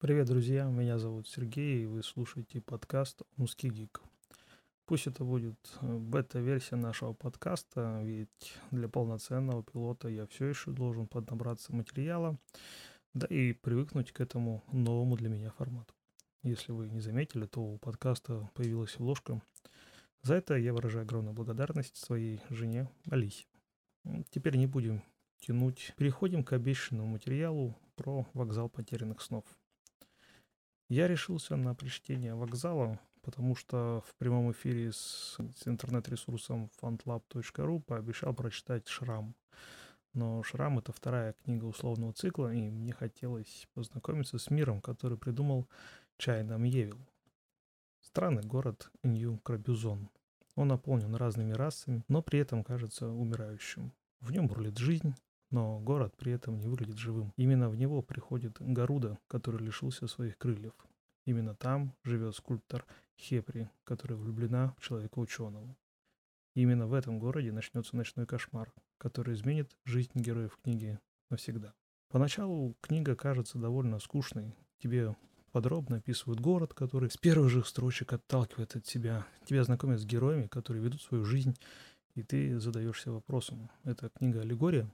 Привет, друзья, меня зовут Сергей, и вы слушаете подкаст «Узкий гик». Пусть это будет э, бета-версия нашего подкаста, ведь для полноценного пилота я все еще должен поднабраться материала, да и привыкнуть к этому новому для меня формату. Если вы не заметили, то у подкаста появилась вложка. За это я выражаю огромную благодарность своей жене Алисе. Теперь не будем тянуть. Переходим к обещанному материалу про вокзал потерянных снов. Я решился на прочтение вокзала, потому что в прямом эфире с, с интернет-ресурсом fundlab.ru пообещал прочитать «Шрам». Но «Шрам» — это вторая книга условного цикла, и мне хотелось познакомиться с миром, который придумал Чайна Мьевил. Странный город Нью-Крабюзон. Он наполнен разными расами, но при этом кажется умирающим. В нем бурлит жизнь, но город при этом не выглядит живым. Именно в него приходит Гаруда, который лишился своих крыльев. Именно там живет скульптор Хепри, которая влюблена в человека ученого. Именно в этом городе начнется ночной кошмар, который изменит жизнь героев книги навсегда. Поначалу книга кажется довольно скучной. Тебе подробно описывают город, который с первых же строчек отталкивает от тебя. Тебя знакомят с героями, которые ведут свою жизнь, и ты задаешься вопросом, это книга аллегория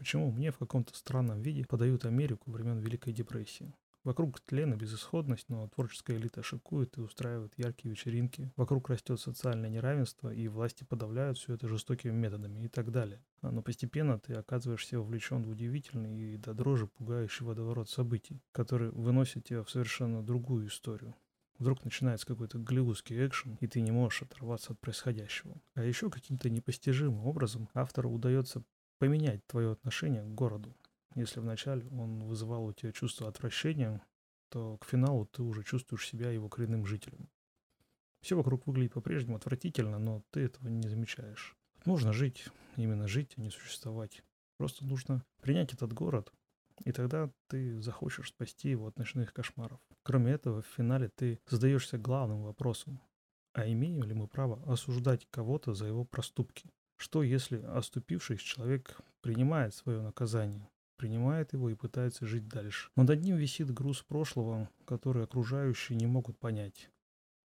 Почему мне в каком-то странном виде подают Америку времен Великой депрессии? Вокруг тлен и безысходность, но творческая элита шикует и устраивает яркие вечеринки. Вокруг растет социальное неравенство, и власти подавляют все это жестокими методами и так далее. А, но постепенно ты оказываешься вовлечен в удивительный и до дрожи пугающий водоворот событий, который выносит тебя в совершенно другую историю. Вдруг начинается какой-то голливудский экшен, и ты не можешь оторваться от происходящего. А еще каким-то непостижимым образом автору удается поменять твое отношение к городу. Если вначале он вызывал у тебя чувство отвращения, то к финалу ты уже чувствуешь себя его коренным жителем. Все вокруг выглядит по-прежнему отвратительно, но ты этого не замечаешь. Нужно жить, именно жить, а не существовать. Просто нужно принять этот город, и тогда ты захочешь спасти его от ночных кошмаров. Кроме этого, в финале ты задаешься главным вопросом. А имеем ли мы право осуждать кого-то за его проступки? Что если оступившись человек принимает свое наказание, принимает его и пытается жить дальше? Но над ним висит груз прошлого, который окружающие не могут понять.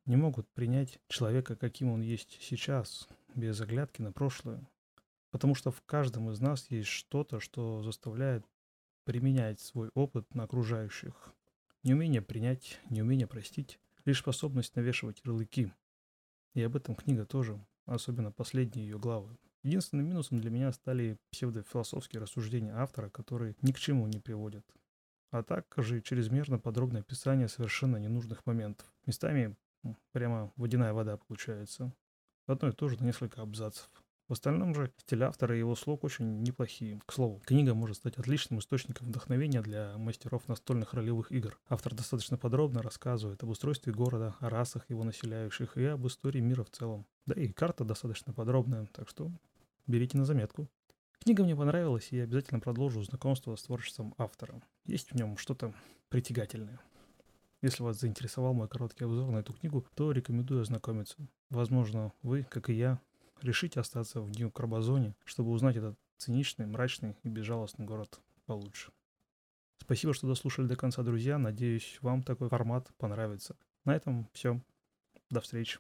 Не могут принять человека, каким он есть сейчас, без оглядки на прошлое. Потому что в каждом из нас есть что-то, что заставляет применять свой опыт на окружающих. Неумение принять, неумение простить, лишь способность навешивать ярлыки. И об этом книга тоже особенно последние ее главы. Единственным минусом для меня стали псевдофилософские рассуждения автора, которые ни к чему не приводят. А также чрезмерно подробное описание совершенно ненужных моментов. Местами прямо водяная вода получается. Одно и то же на несколько абзацев. В остальном же стиль автора и его слог очень неплохие. К слову, книга может стать отличным источником вдохновения для мастеров настольных ролевых игр. Автор достаточно подробно рассказывает об устройстве города, о расах его населяющих и об истории мира в целом. Да и карта достаточно подробная, так что берите на заметку. Книга мне понравилась, и я обязательно продолжу знакомство с творчеством автора. Есть в нем что-то притягательное. Если вас заинтересовал мой короткий обзор на эту книгу, то рекомендую ознакомиться. Возможно, вы, как и я, решите остаться в Нью-Карбазоне, чтобы узнать этот циничный, мрачный и безжалостный город получше. Спасибо, что дослушали до конца, друзья. Надеюсь, вам такой формат понравится. На этом все. До встречи.